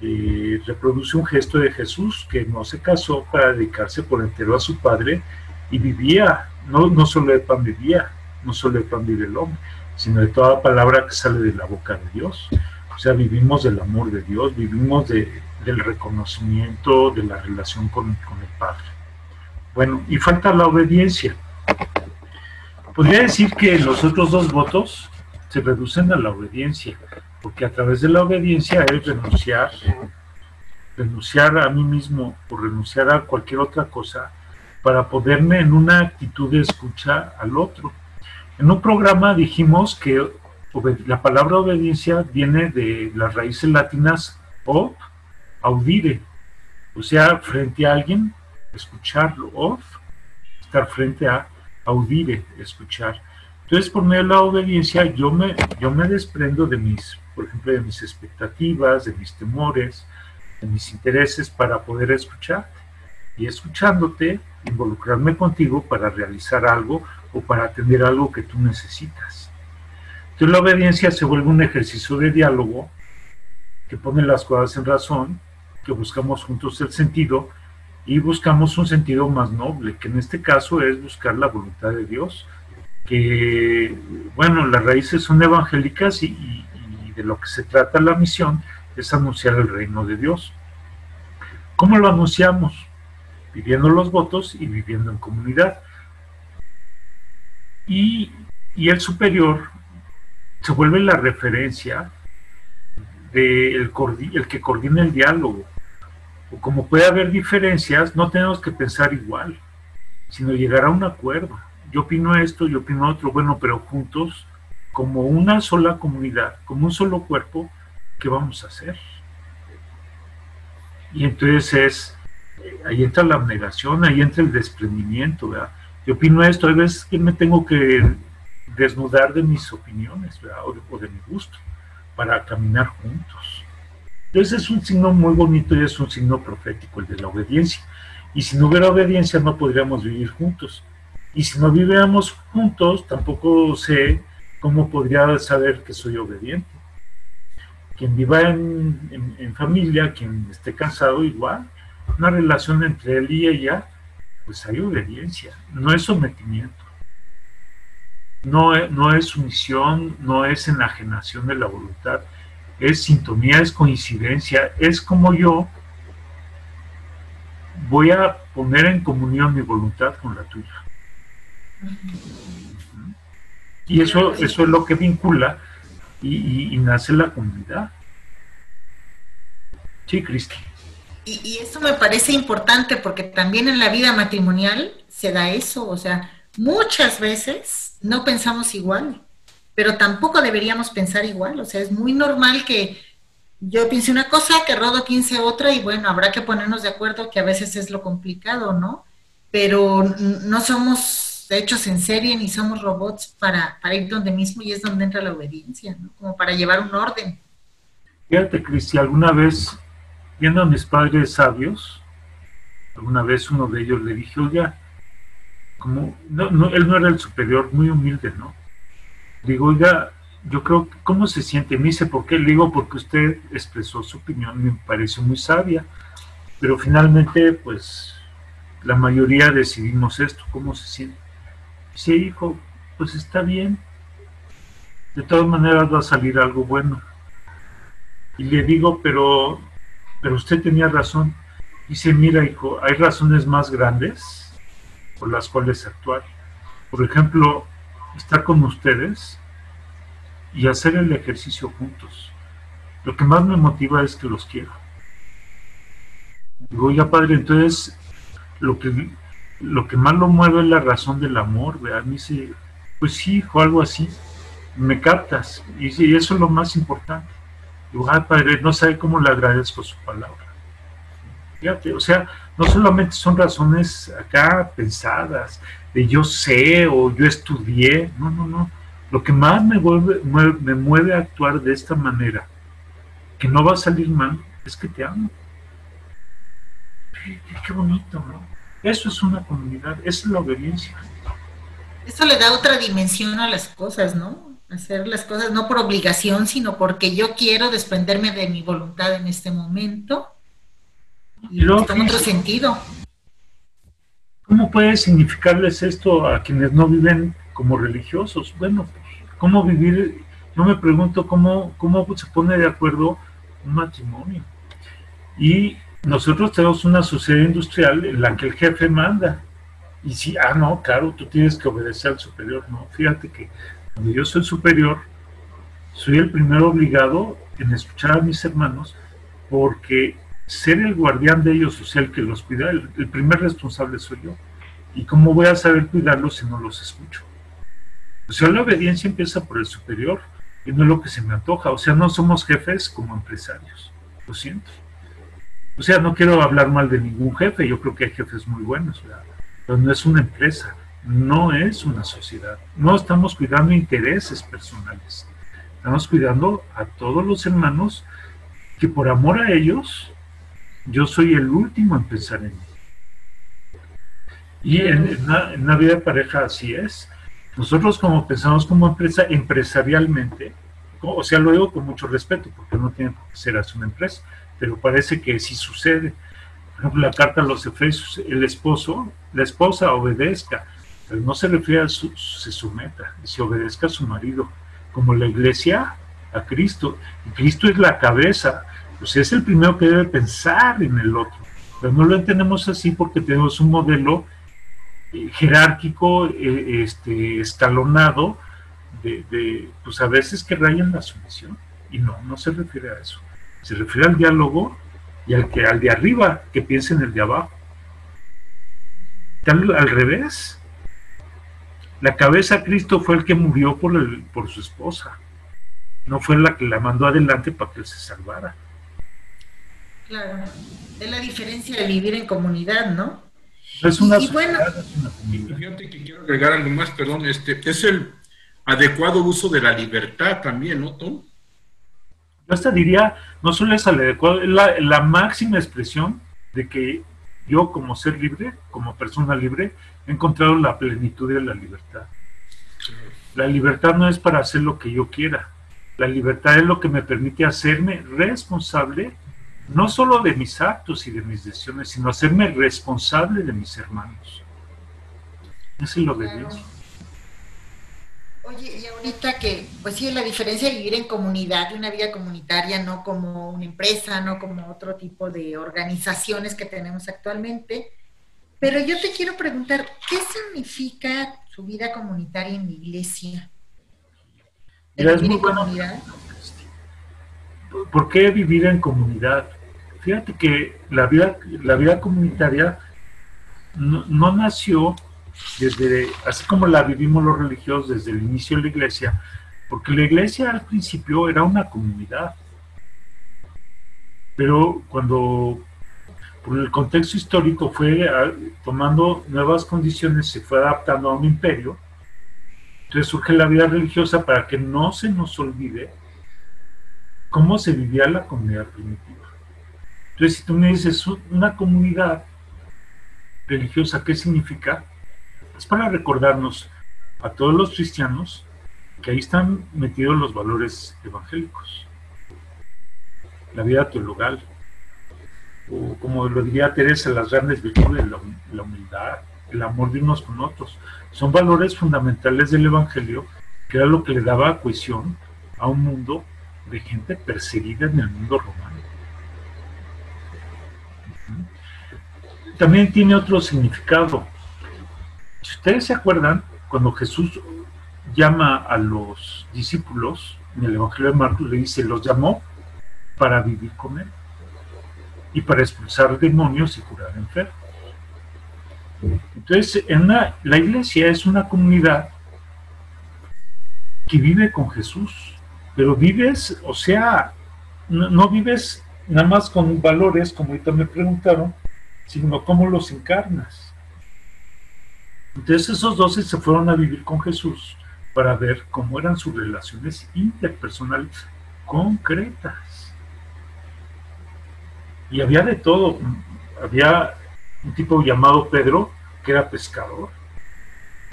eh, reproduce un gesto de Jesús que no se casó para dedicarse por entero a su Padre y vivía no, no solo de pan vivía, no solo de pan vive el hombre, sino de toda palabra que sale de la boca de Dios. O sea, vivimos del amor de Dios, vivimos de, del reconocimiento de la relación con, con el Padre. Bueno, y falta la obediencia. Podría decir que los otros dos votos se reducen a la obediencia, porque a través de la obediencia es renunciar, renunciar a mí mismo o renunciar a cualquier otra cosa para ponerme en una actitud de escucha al otro. En un programa dijimos que la palabra obediencia viene de las raíces latinas o audire, o sea, frente a alguien, escucharlo, o estar frente a audire, escuchar. Entonces, por medio de la obediencia, yo me, yo me desprendo de mis, por ejemplo, de mis expectativas, de mis temores, de mis intereses para poder escucharte. Y escuchándote, involucrarme contigo para realizar algo o para atender algo que tú necesitas. Entonces la obediencia se vuelve un ejercicio de diálogo que pone las cosas en razón, que buscamos juntos el sentido y buscamos un sentido más noble, que en este caso es buscar la voluntad de Dios, que, bueno, las raíces son evangélicas y, y, de lo que se trata la misión es anunciar el reino de Dios. ¿Cómo lo anunciamos? pidiendo los votos y viviendo en comunidad. Y, y el superior se vuelve la referencia del de el que coordina el diálogo. O como puede haber diferencias, no tenemos que pensar igual, sino llegar a un acuerdo. Yo opino esto, yo opino otro, bueno, pero juntos, como una sola comunidad, como un solo cuerpo, ¿qué vamos a hacer? Y entonces es ahí entra la abnegación, ahí entra el desprendimiento, ¿verdad? Yo opino esto, hay veces que me tengo que desnudar de mis opiniones. O de, mi gusto, para caminar juntos. Entonces es un signo muy bonito y es un signo profético, el de la obediencia. Y si no hubiera obediencia no podríamos vivir juntos. Y si no viviéramos juntos, tampoco sé cómo podría saber que soy obediente. Quien viva en, familia, quien esté cansado, igual, una relación entre él y ella, pues hay obediencia, no es sometimiento. No es, no es sumisión, no es enajenación de la voluntad, es sintonía, es coincidencia, es como yo voy a poner en comunión mi voluntad con la tuya. Y eso, eso es lo que vincula y, y, y nace la comunidad. Sí, Cristi. Y, y, eso me parece importante porque también en la vida matrimonial se da eso, o sea, muchas veces no pensamos igual, pero tampoco deberíamos pensar igual, o sea, es muy normal que yo piense una cosa, que Rodo piense otra y bueno, habrá que ponernos de acuerdo que a veces es lo complicado, ¿no? Pero no somos hechos en serie ni somos robots para, para ir donde mismo y es donde entra la obediencia, ¿no? Como para llevar un orden. Fíjate, Cristi, alguna vez viendo a mis padres sabios, alguna vez uno de ellos le dije, oiga, no, no, él no era el superior, muy humilde, ¿no? Digo, oiga, yo creo, ¿cómo se siente? Me dice, ¿por qué? Le digo, porque usted expresó su opinión, me pareció muy sabia, pero finalmente, pues, la mayoría decidimos esto, ¿cómo se siente? Sí, hijo, pues está bien, de todas maneras va a salir algo bueno. Y le digo, pero pero usted tenía razón. Dice, mira hijo, hay razones más grandes por las cuales actuar. Por ejemplo, estar con ustedes y hacer el ejercicio juntos. Lo que más me motiva es que los quiero. Digo, ya padre, entonces lo que, lo que más lo mueve es la razón del amor, ¿verdad? Me dice, pues sí, hijo, algo así. Me captas. Y, y eso es lo más importante. Digo, ay, padre, no sabe cómo le agradezco su palabra. Fíjate, o sea, no solamente son razones acá pensadas, de yo sé o yo estudié, no, no, no. Lo que más me, mueve, me mueve a actuar de esta manera, que no va a salir mal, es que te amo. Qué bonito, ¿no? Eso es una comunidad, es la obediencia. Eso le da otra dimensión a las cosas, ¿no? Hacer las cosas no por obligación, sino porque yo quiero desprenderme de mi voluntad en este momento. Y, luego, otro sentido. ¿Cómo puede significarles esto a quienes no viven como religiosos? Bueno, ¿cómo vivir? Yo me pregunto cómo, cómo se pone de acuerdo un matrimonio. Y nosotros tenemos una sociedad industrial en la que el jefe manda. Y si, ah, no, claro, tú tienes que obedecer al superior. No, fíjate que cuando yo soy superior, soy el primero obligado en escuchar a mis hermanos porque ser el guardián de ellos, o sea, el que los cuida, el, el, primer responsable soy yo. ¿Y cómo voy a saber cuidarlos si no los escucho? O sea, la obediencia empieza por el superior y no es lo que se me antoja. O sea, no somos jefes como empresarios. Lo siento. O sea, no quiero hablar mal de ningún jefe, yo creo que hay jefes muy buenos, ¿verdad? pero no es una empresa, no es una sociedad. No estamos cuidando intereses personales. Estamos cuidando a todos los hermanos que por amor a ellos yo soy el último en pensar en mí. Y en, una, vida de pareja así es. Nosotros como pensamos como empresa empresarialmente, o sea, lo digo con mucho respeto, porque no tiene que ser así una empresa, pero parece que sí sucede. Por ejemplo, la carta a los Efesios, el esposo, la esposa obedezca, pero no se refiere a su, se someta, se obedezca a su marido, como la iglesia a Cristo. Y Cristo es la cabeza, pues es el primero que debe pensar en el otro. Pero no lo entendemos así porque tenemos un modelo eh, jerárquico, eh, este, escalonado, de, pues a veces que rayan la sumisión. Y no, no se refiere a eso. Se refiere al diálogo y al, que, al de arriba, que piense en el de abajo. Al, al revés. La cabeza Cristo fue el que murió por, el, por su esposa. No fue la que la mandó adelante para que él se salvara. Claro, es la diferencia de vivir en comunidad, ¿no? Es una y, y bueno, es una comunidad. Fíjate que quiero agregar algo más, perdón, este, es el adecuado uso de la libertad también, ¿no, Tom? Yo hasta diría, no solo es el adecuado, es la, la máxima expresión de que yo como ser libre, como persona libre, he encontrado la plenitud de la libertad. La libertad no es para hacer lo que yo quiera. La libertad es lo que me permite hacerme responsable no solo de mis actos y de mis decisiones, sino hacerme responsable de mis hermanos. Esa es la obediencia. Oye, y ahorita que, pues sí, la diferencia de vivir en comunidad, de una vida comunitaria, no como una empresa, no como otro tipo de organizaciones que tenemos actualmente. Pero yo te quiero preguntar, ¿qué significa su vida comunitaria en la iglesia? ¿De Mira, vivir en comunidad? ¿Por qué vivir en comunidad? Fíjate que la vida, la vida comunitaria no, nació desde, así como la vivimos los religiosos desde el inicio de la iglesia, porque la iglesia al principio era una comunidad. Pero cuando por el contexto histórico fue tomando nuevas condiciones, se fue adaptando a un imperio, entonces la vida religiosa para que no se nos olvide cómo se vivía la comunidad primitiva. Entonces, si tú me dices una comunidad religiosa, ¿qué significa? Es para recordarnos a todos los cristianos que ahí están metidos los valores evangélicos, la vida teologal, o como lo diría Teresa, las grandes virtudes, la, humildad, el amor de unos con otros. Son valores fundamentales del Evangelio, que era lo que le daba cohesión a un mundo de gente perseguida en el mundo romano. también tiene otro significado. Si ustedes se acuerdan, cuando Jesús llama a los discípulos, en el Evangelio de Marcos le dice, los llamó para vivir con él y para expulsar demonios y curar enfermos. Entonces, en la iglesia es una comunidad que vive con Jesús, pero vives, o sea, no, vives nada más con valores, como ahorita me preguntaron, sino cómo los encarnas. Entonces esos doce se fueron a vivir con Jesús para ver cómo eran sus relaciones interpersonales concretas. Y había de todo. Había un tipo llamado Pedro, que era pescador.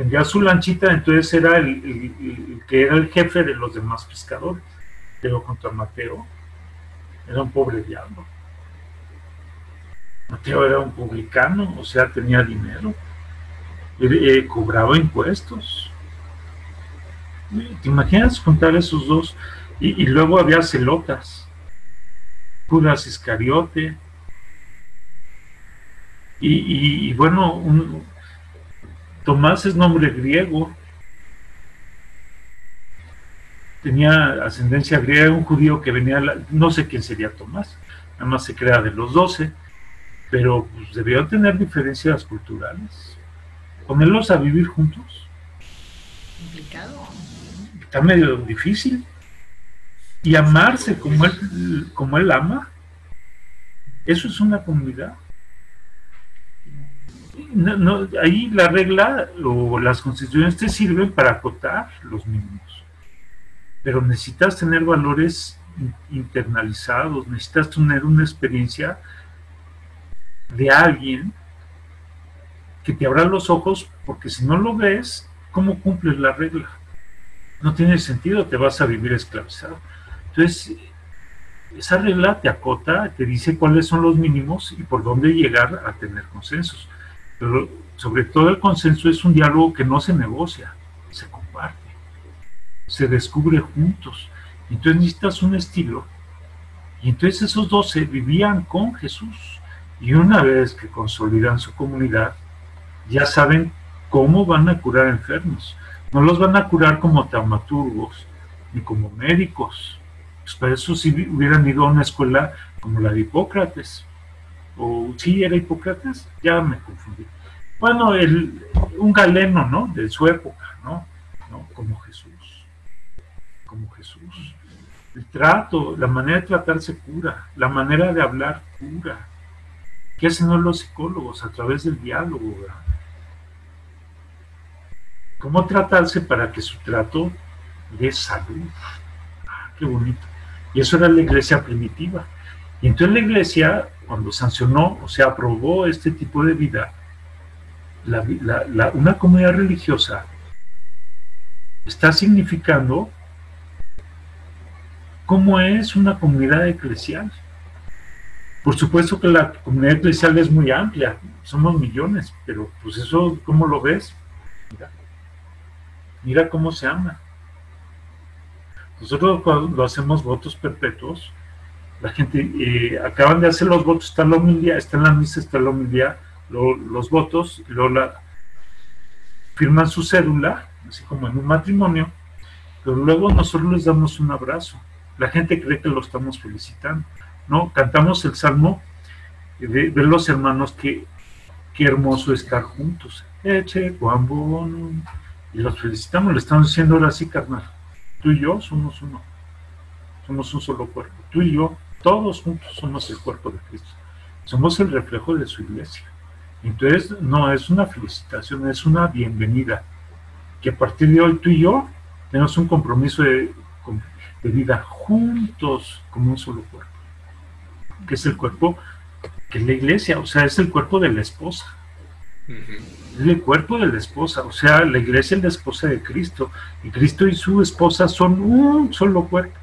Tenía su lanchita, entonces era el, que era el jefe de los demás pescadores. Pero contra Mateo era un pobre diablo. Mateo era un publicano, o sea, tenía dinero, eh, cobraba impuestos. ¿Te imaginas contar esos dos? Y, luego había celotas, Judas Iscariote, y, bueno, un, Tomás es nombre griego, tenía ascendencia griega, un judío que venía, no sé quién sería Tomás, nada más se crea de los doce, pero pues, debían tener diferencias culturales. Ponerlos a vivir juntos. Complicado. Está medio difícil. Y amarse como él, como él ama, eso es una comunidad. No, ahí la regla o las constituciones te sirven para acotar los mínimos. Pero necesitas tener valores internalizados, necesitas tener una experiencia de alguien que te abra los ojos, porque si no lo ves, ¿cómo cumples la regla? No tiene sentido, te vas a vivir esclavizado. Entonces, esa regla te acota, te dice cuáles son los mínimos y por dónde llegar a tener consensos. Pero sobre todo el consenso es un diálogo que no se negocia, se comparte, se descubre juntos. Entonces necesitas un estilo. Y entonces esos doce vivían con Jesús y una vez que consolidan su comunidad, ya saben cómo van a curar enfermos. No los van a curar como taumaturgos ni como médicos. Pues para eso si hubieran ido a una escuela como la de Hipócrates. O sí, era Hipócrates, ya me confundí. Bueno, el, un galeno, ¿no? De su época, ¿no? ¿no? Como Jesús. Como Jesús. El trato, la manera de tratarse cura, la manera de hablar cura ¿Qué hacen los psicólogos a través del diálogo? ¿Cómo tratarse para que su trato dé salud? Ah, qué bonito. Y eso era la iglesia primitiva. Y entonces la iglesia, cuando sancionó, o sea, aprobó este tipo de vida, una comunidad religiosa está significando cómo es una comunidad eclesial. Por supuesto que la comunidad eclesial es muy amplia, somos millones, pero pues eso, ¿cómo lo ves? Mira, cómo se ama. Nosotros cuando hacemos votos perpetuos, la gente, eh, acaban de hacer los votos, está la humildad, está en la misa, está la humildad, los votos, y luego firman su cédula, así como en un matrimonio, pero luego nosotros les damos un abrazo. La gente cree que lo estamos felicitando. ¿no? Cantamos el salmo de, los hermanos que qué hermoso estar juntos. Eche, Juan Y los felicitamos, le estamos diciendo ahora sí, carnal. Tú y yo somos uno. Somos un solo cuerpo. Tú y yo, todos juntos somos el cuerpo de Cristo. Somos el reflejo de su iglesia. Entonces, no es una felicitación, es una bienvenida. Que a partir de hoy tú y yo tenemos un compromiso de, de vida juntos como un solo cuerpo que es el cuerpo, que es la iglesia, o sea, es el cuerpo de la esposa. Es el cuerpo de la esposa, o sea, la iglesia es la esposa de Cristo, y Cristo y su esposa son un solo cuerpo.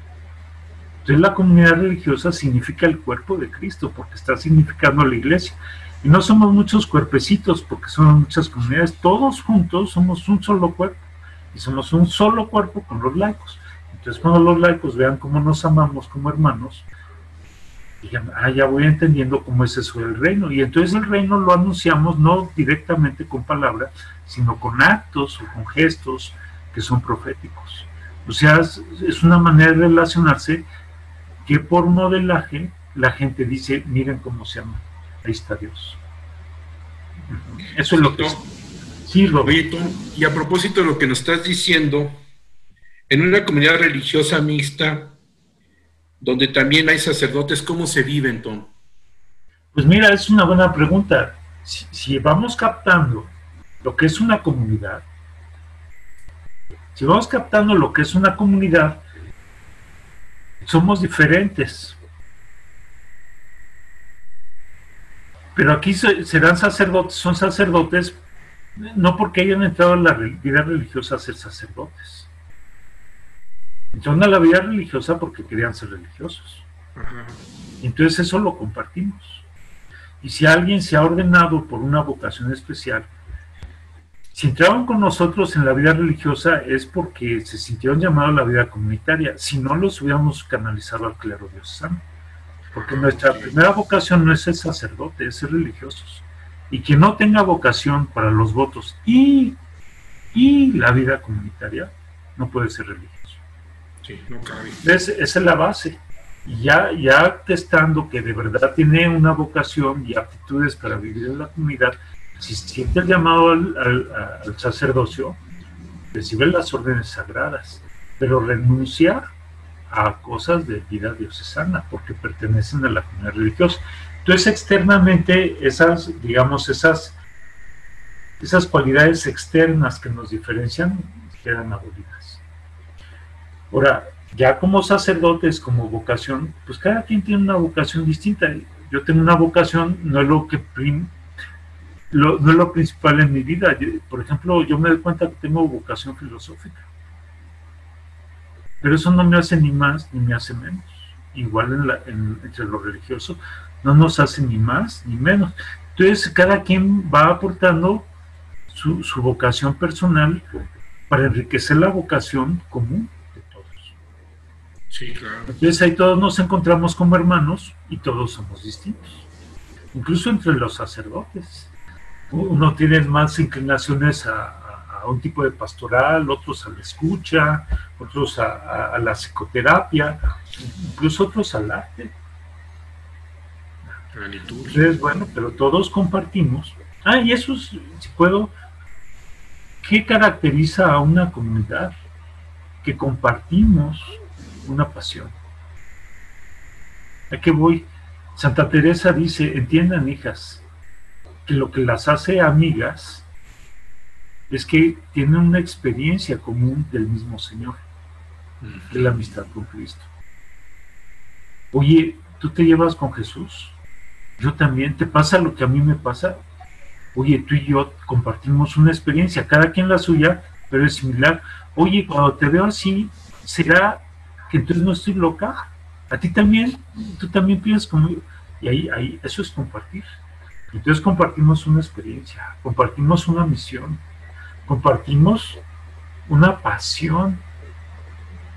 Entonces la comunidad religiosa significa el cuerpo de Cristo, porque está significando la iglesia. Y no somos muchos cuerpecitos, porque son muchas comunidades, todos juntos somos un solo cuerpo, y somos un solo cuerpo con los laicos. Entonces cuando los laicos vean cómo nos amamos como hermanos, digan, ah, ya voy entendiendo cómo es eso del reino. Y entonces el reino lo anunciamos no directamente con palabras, sino con actos o con gestos que son proféticos. O sea, es una manera de relacionarse que por modelaje la gente dice, miren cómo se llama, ahí está Dios. Eso es lo que... Sí, Roberto, y a propósito de lo que nos estás diciendo, en una comunidad religiosa mixta, donde también hay sacerdotes, ¿cómo se vive entonces? Pues mira, es una buena pregunta. Si, vamos captando lo que es una comunidad, si vamos captando lo que es una comunidad, somos diferentes. Pero aquí serán sacerdotes, son sacerdotes no porque hayan entrado en la vida religiosa a ser sacerdotes. Entraron a la vida religiosa porque querían ser religiosos. Entonces eso lo compartimos. Y si alguien se ha ordenado por una vocación especial, si entraron con nosotros en la vida religiosa es porque se sintieron llamados a la vida comunitaria. Si no, los hubiéramos canalizado al clero diocesano. Porque nuestra primera vocación no es ser sacerdote, es ser religiosos. Y quien no tenga vocación para los votos y, y la vida comunitaria, no puede ser religioso. Sí, no cabe. esa es la base. Y ya, ya testando que de verdad tiene una vocación y aptitudes para vivir en la comunidad, si siente el llamado al, sacerdocio, recibe las órdenes sagradas, pero renuncia a cosas de vida diocesana porque pertenecen a la comunidad religiosa. Entonces, externamente, esas, digamos, esas, esas cualidades externas que nos diferencian quedan abolidas. Ahora, ya como sacerdotes, como vocación, pues cada quien tiene una vocación distinta. Yo tengo una vocación, no es lo que no es lo principal en mi vida. por ejemplo, yo me doy cuenta que tengo vocación filosófica. Pero eso no me hace ni más ni me hace menos. Igual entre lo religioso, no nos hace ni más ni menos. Entonces, cada quien va aportando su, vocación personal para enriquecer la vocación común de todos. Sí, claro. Entonces ahí todos nos encontramos como hermanos y todos somos distintos. Incluso entre los sacerdotes. Uno tiene más inclinaciones a, un tipo de pastoral, otros a la escucha, otros a, a la psicoterapia, incluso otros al arte. Entonces, bueno, pero todos compartimos. Ah, y eso, si puedo, ¿qué caracteriza a una comunidad? Que compartimos una pasión. ¿A qué voy? Santa Teresa dice, entiendan hijas, lo que las hace amigas es que tienen una experiencia común del mismo Señor, de la amistad con Cristo. Oye, ¿tú te llevas con Jesús? yo también, te pasa lo que a mí me pasa. Oye, tú y yo compartimos una experiencia, cada quien la suya, pero es similar. Oye, cuando te veo así, ¿será que entonces no estoy loca? A ti también, tú también piensas como Y ahí, ahí, eso es compartir. Entonces compartimos una experiencia, compartimos una misión, compartimos una pasión.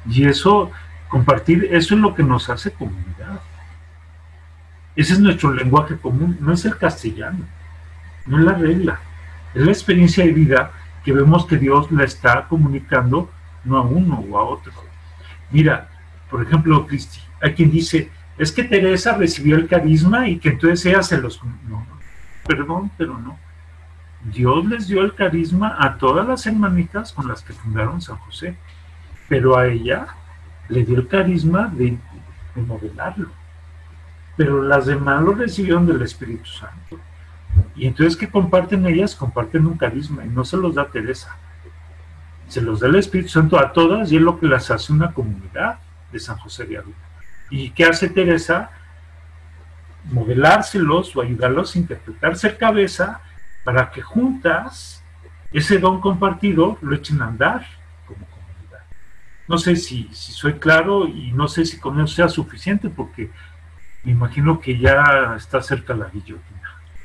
Y eso, compartir, eso es lo que nos hace comunidad. Ese es nuestro lenguaje común, no es el castellano, no es la regla, es la experiencia de vida que vemos que Dios la está comunicando no a uno o a otro. Mira, por ejemplo, Cristi, hay quien dice, es que Teresa recibió el carisma y que entonces ella se los... No, perdón, pero no. Dios les dio el carisma a todas las hermanitas con las que fundaron San José, pero a ella le dio el carisma de, de modelarlo pero las demás lo recibieron del Espíritu Santo. Y entonces, ¿qué comparten ellas? Comparten un carisma y no se los da Teresa. Se los da el Espíritu Santo a todas y es lo que las hace una comunidad de San José de Ávila. ¿Y qué hace Teresa? Modelárselos o ayudarlos a interpretar, ser cabeza para que juntas ese don compartido lo echen a andar como comunidad. No sé si, si soy claro y no sé si con eso sea suficiente porque me imagino que ya está cerca la guillotina.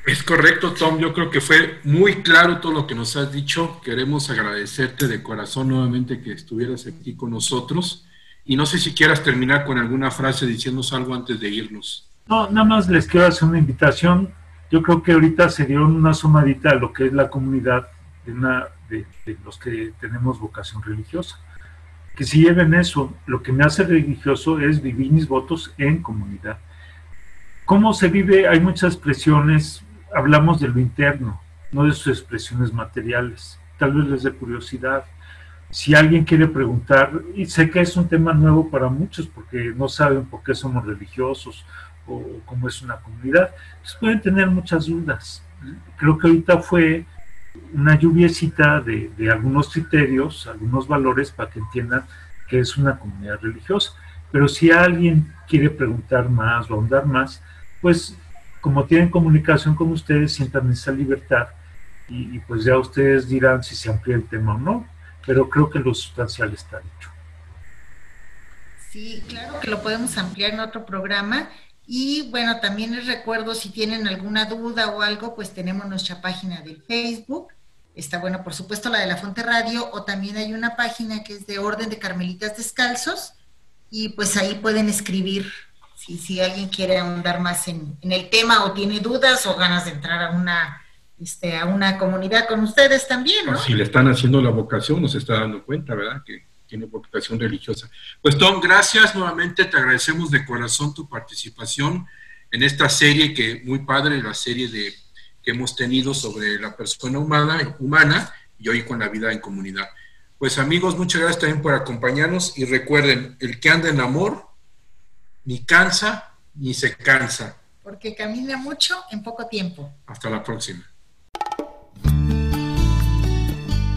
Es correcto, Tom. Yo creo que fue muy claro todo lo que nos has dicho. Queremos agradecerte de corazón nuevamente que estuvieras aquí con nosotros. Y no sé si quieras terminar con alguna frase diciéndonos algo antes de irnos. No, nada más les quiero hacer una invitación. Yo creo que ahorita se dieron una sumadita a lo que es la comunidad de, de, los que tenemos vocación religiosa. Que si lleven eso, lo que me hace religioso es vivir mis votos en comunidad. ¿Cómo se vive? Hay muchas expresiones, hablamos de lo interno, no de sus expresiones materiales. Tal vez les dé curiosidad. Si alguien quiere preguntar, y sé que es un tema nuevo para muchos porque no saben por qué somos religiosos o cómo es una comunidad, pues pueden tener muchas dudas. Creo que ahorita fue una lluviecita de, de, algunos criterios, algunos valores para que entiendan que es una comunidad religiosa. Pero si alguien quiere preguntar más o ahondar más, pues como tienen comunicación con ustedes, sientan esa libertad y, y, pues ya ustedes dirán si se amplía el tema o no, pero creo que lo sustancial está dicho. Sí, claro que lo podemos ampliar en otro programa y bueno, también les recuerdo, si tienen alguna duda o algo, pues tenemos nuestra página de Facebook. Está, bueno, por supuesto, la de la Fonte Radio, o también hay una página que es de Orden de Carmelitas Descalzos, y pues ahí pueden escribir si, si alguien quiere ahondar más en, en, el tema o tiene dudas o ganas de entrar a una, este, a una comunidad con ustedes también, ¿no? si le están haciendo la vocación, nos está dando cuenta, ¿verdad? Que tiene vocación religiosa. Pues Tom, gracias nuevamente, te agradecemos de corazón tu participación en esta serie que muy padre, la serie de, que hemos tenido sobre la persona humana, humana y hoy con la vida en comunidad. Pues amigos, muchas gracias también por acompañarnos y recuerden, el que anda en amor ni cansa ni se cansa. Porque camina mucho en poco tiempo. Hasta la próxima.